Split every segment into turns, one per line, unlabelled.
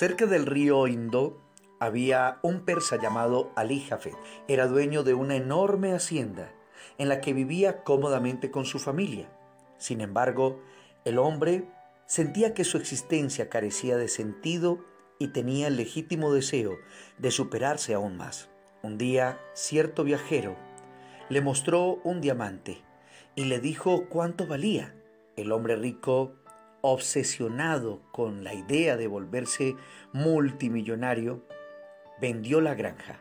Cerca del río Indo había un persa llamado Ali Jafet. Era dueño de una enorme hacienda en la que vivía cómodamente con su familia. Sin embargo, el hombre sentía que su existencia carecía de sentido y tenía el legítimo deseo de superarse aún más. Un día, cierto viajero le mostró un diamante y le dijo cuánto valía. El hombre rico obsesionado con la idea de volverse multimillonario, vendió la granja,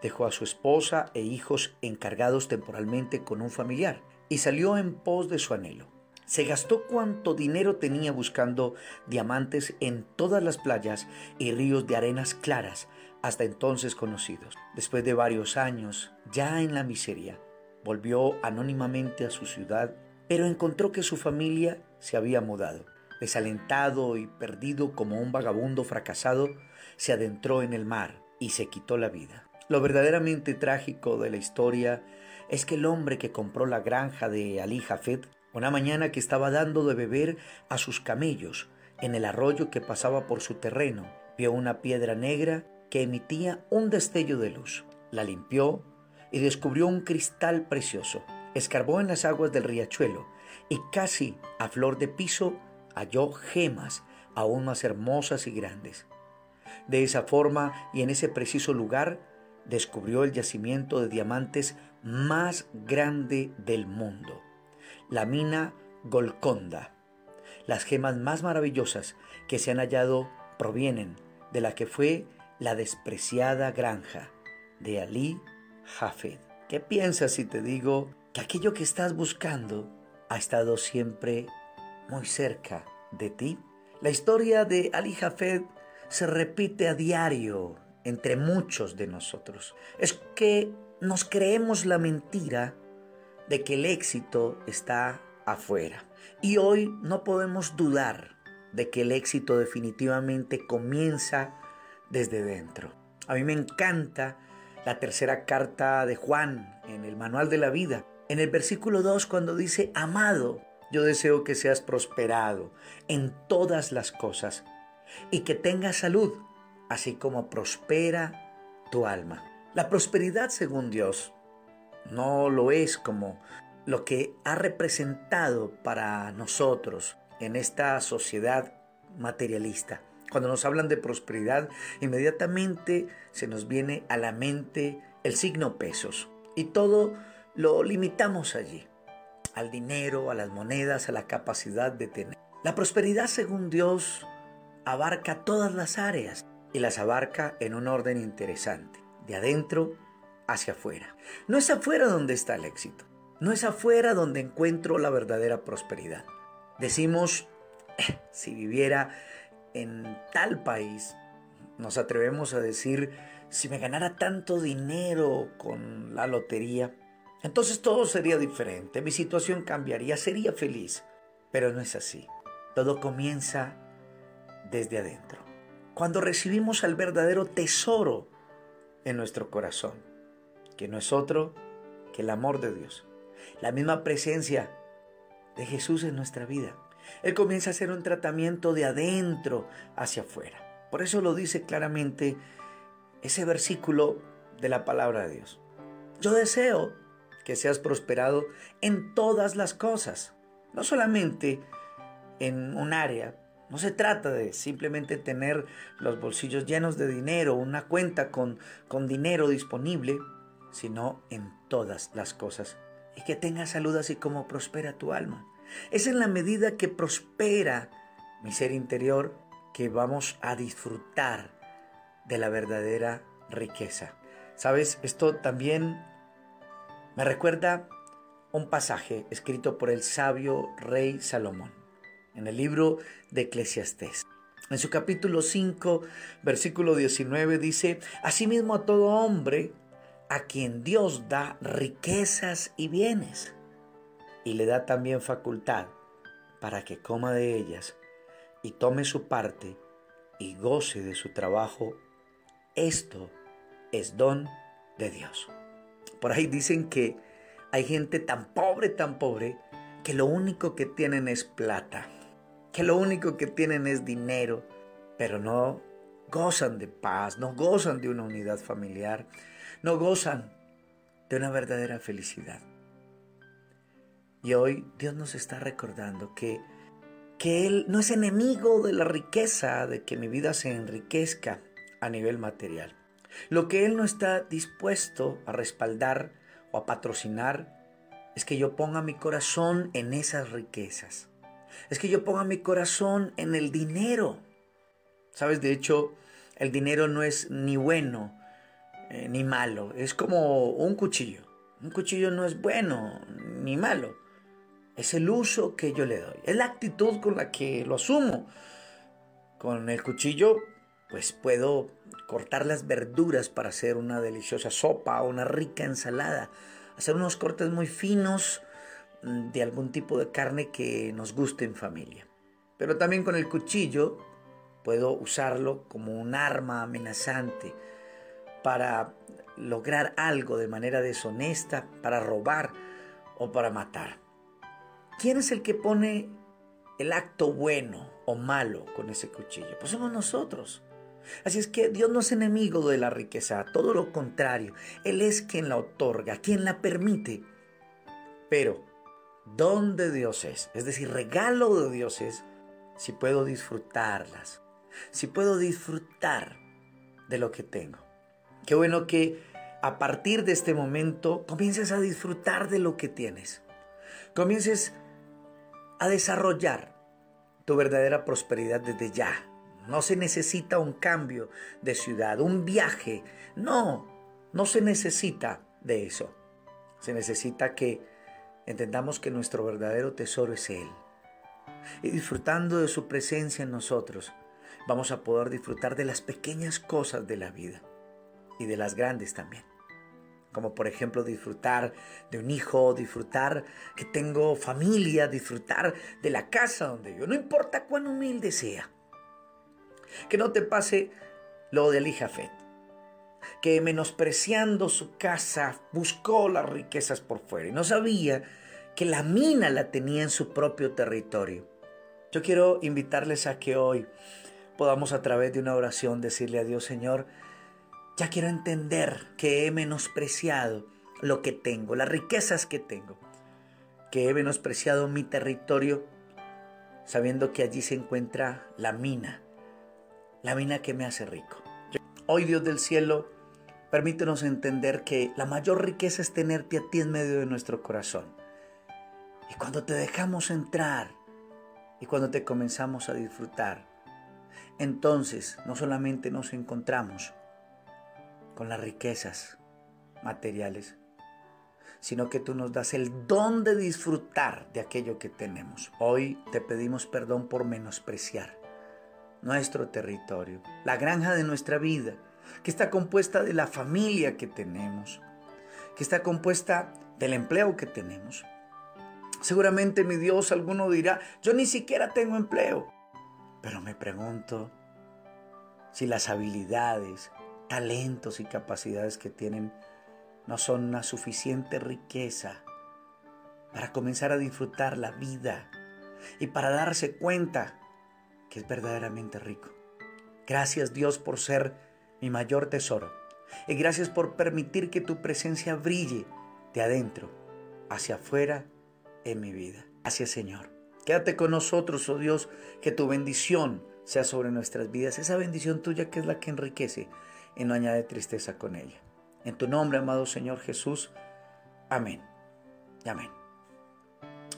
dejó a su esposa e hijos encargados temporalmente con un familiar y salió en pos de su anhelo. Se gastó cuanto dinero tenía buscando diamantes en todas las playas y ríos de arenas claras hasta entonces conocidos. Después de varios años, ya en la miseria, volvió anónimamente a su ciudad pero encontró que su familia se había mudado. Desalentado y perdido como un vagabundo fracasado, se adentró en el mar y se quitó la vida. Lo verdaderamente trágico de la historia es que el hombre que compró la granja de Ali Jafet, una mañana que estaba dando de beber a sus camellos en el arroyo que pasaba por su terreno, vio una piedra negra que emitía un destello de luz. La limpió y descubrió un cristal precioso escarbó en las aguas del riachuelo y casi a flor de piso halló gemas aún más hermosas y grandes. De esa forma y en ese preciso lugar descubrió el yacimiento de diamantes más grande del mundo, la mina Golconda. Las gemas más maravillosas que se han hallado provienen de la que fue la despreciada granja de Ali Jafed. ¿Qué piensas si te digo que aquello que estás buscando ha estado siempre muy cerca de ti. La historia de Ali Jafed se repite a diario entre muchos de nosotros. Es que nos creemos la mentira de que el éxito está afuera. Y hoy no podemos dudar de que el éxito definitivamente comienza desde dentro. A mí me encanta la tercera carta de Juan en el Manual de la Vida, en el versículo 2 cuando dice, amado, yo deseo que seas prosperado en todas las cosas y que tengas salud, así como prospera tu alma. La prosperidad según Dios no lo es como lo que ha representado para nosotros en esta sociedad materialista. Cuando nos hablan de prosperidad, inmediatamente se nos viene a la mente el signo pesos y todo lo limitamos allí, al dinero, a las monedas, a la capacidad de tener. La prosperidad, según Dios, abarca todas las áreas y las abarca en un orden interesante, de adentro hacia afuera. No es afuera donde está el éxito, no es afuera donde encuentro la verdadera prosperidad. Decimos, eh, si viviera en tal país, nos atrevemos a decir, si me ganara tanto dinero con la lotería, entonces todo sería diferente, mi situación cambiaría, sería feliz. Pero no es así. Todo comienza desde adentro. Cuando recibimos al verdadero tesoro en nuestro corazón, que no es otro que el amor de Dios, la misma presencia de Jesús en nuestra vida. Él comienza a hacer un tratamiento de adentro hacia afuera. Por eso lo dice claramente ese versículo de la palabra de Dios. Yo deseo que seas prosperado en todas las cosas, no solamente en un área. No se trata de simplemente tener los bolsillos llenos de dinero, una cuenta con, con dinero disponible, sino en todas las cosas. Y que tengas salud así como prospera tu alma. Es en la medida que prospera mi ser interior que vamos a disfrutar de la verdadera riqueza. Sabes, esto también me recuerda un pasaje escrito por el sabio rey Salomón en el libro de Eclesiastés. En su capítulo 5, versículo 19 dice, Asimismo a todo hombre a quien Dios da riquezas y bienes, y le da también facultad para que coma de ellas y tome su parte y goce de su trabajo, esto es don de Dios. Por ahí dicen que hay gente tan pobre, tan pobre, que lo único que tienen es plata, que lo único que tienen es dinero, pero no gozan de paz, no gozan de una unidad familiar, no gozan de una verdadera felicidad. Y hoy Dios nos está recordando que, que Él no es enemigo de la riqueza, de que mi vida se enriquezca a nivel material. Lo que Él no está dispuesto a respaldar o a patrocinar es que yo ponga mi corazón en esas riquezas. Es que yo ponga mi corazón en el dinero. Sabes, de hecho, el dinero no es ni bueno eh, ni malo. Es como un cuchillo. Un cuchillo no es bueno ni malo. Es el uso que yo le doy. Es la actitud con la que lo asumo. Con el cuchillo, pues puedo cortar las verduras para hacer una deliciosa sopa o una rica ensalada. Hacer unos cortes muy finos mm, de algún tipo de carne que nos guste en familia. Pero también con el cuchillo puedo usarlo como un arma amenazante para lograr algo de manera deshonesta, para robar o para matar. ¿Quién es el que pone el acto bueno o malo con ese cuchillo? Pues somos nosotros. Así es que Dios no es enemigo de la riqueza, todo lo contrario, Él es quien la otorga, quien la permite. Pero, ¿dónde Dios es? Es decir, regalo de Dios es si puedo disfrutarlas, si puedo disfrutar de lo que tengo. Qué bueno que a partir de este momento comiences a disfrutar de lo que tienes. Comiences a desarrollar tu verdadera prosperidad desde ya. No se necesita un cambio de ciudad, un viaje. No, no se necesita de eso. Se necesita que entendamos que nuestro verdadero tesoro es Él. Y disfrutando de su presencia en nosotros, vamos a poder disfrutar de las pequeñas cosas de la vida y de las grandes también. Como por ejemplo disfrutar de un hijo, disfrutar que tengo familia, disfrutar de la casa donde yo, no importa cuán humilde sea. Que no te pase lo de Elijafet, que menospreciando su casa buscó las riquezas por fuera y no sabía que la mina la tenía en su propio territorio. Yo quiero invitarles a que hoy podamos a través de una oración decirle a Dios, Señor, ya quiero entender que he menospreciado lo que tengo, las riquezas que tengo, que he menospreciado mi territorio, sabiendo que allí se encuentra la mina, la mina que me hace rico. Hoy Dios del cielo, permítenos entender que la mayor riqueza es tenerte a ti en medio de nuestro corazón. Y cuando te dejamos entrar y cuando te comenzamos a disfrutar, entonces no solamente nos encontramos, con las riquezas materiales, sino que tú nos das el don de disfrutar de aquello que tenemos. Hoy te pedimos perdón por menospreciar nuestro territorio, la granja de nuestra vida, que está compuesta de la familia que tenemos, que está compuesta del empleo que tenemos. Seguramente mi Dios, alguno dirá, yo ni siquiera tengo empleo. Pero me pregunto si las habilidades, talentos y capacidades que tienen no son una suficiente riqueza para comenzar a disfrutar la vida y para darse cuenta que es verdaderamente rico. Gracias Dios por ser mi mayor tesoro y gracias por permitir que tu presencia brille de adentro hacia afuera en mi vida. Gracias Señor. Quédate con nosotros, oh Dios, que tu bendición sea sobre nuestras vidas, esa bendición tuya que es la que enriquece y no añade tristeza con ella. En tu nombre, amado Señor Jesús. Amén. amén.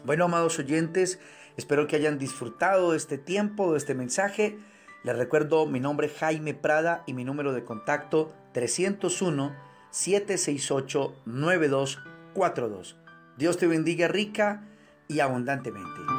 Bueno, amados oyentes, espero que hayan disfrutado de este tiempo, de este mensaje. Les recuerdo mi nombre Jaime Prada y mi número de contacto 301-768-9242. Dios te bendiga rica y abundantemente.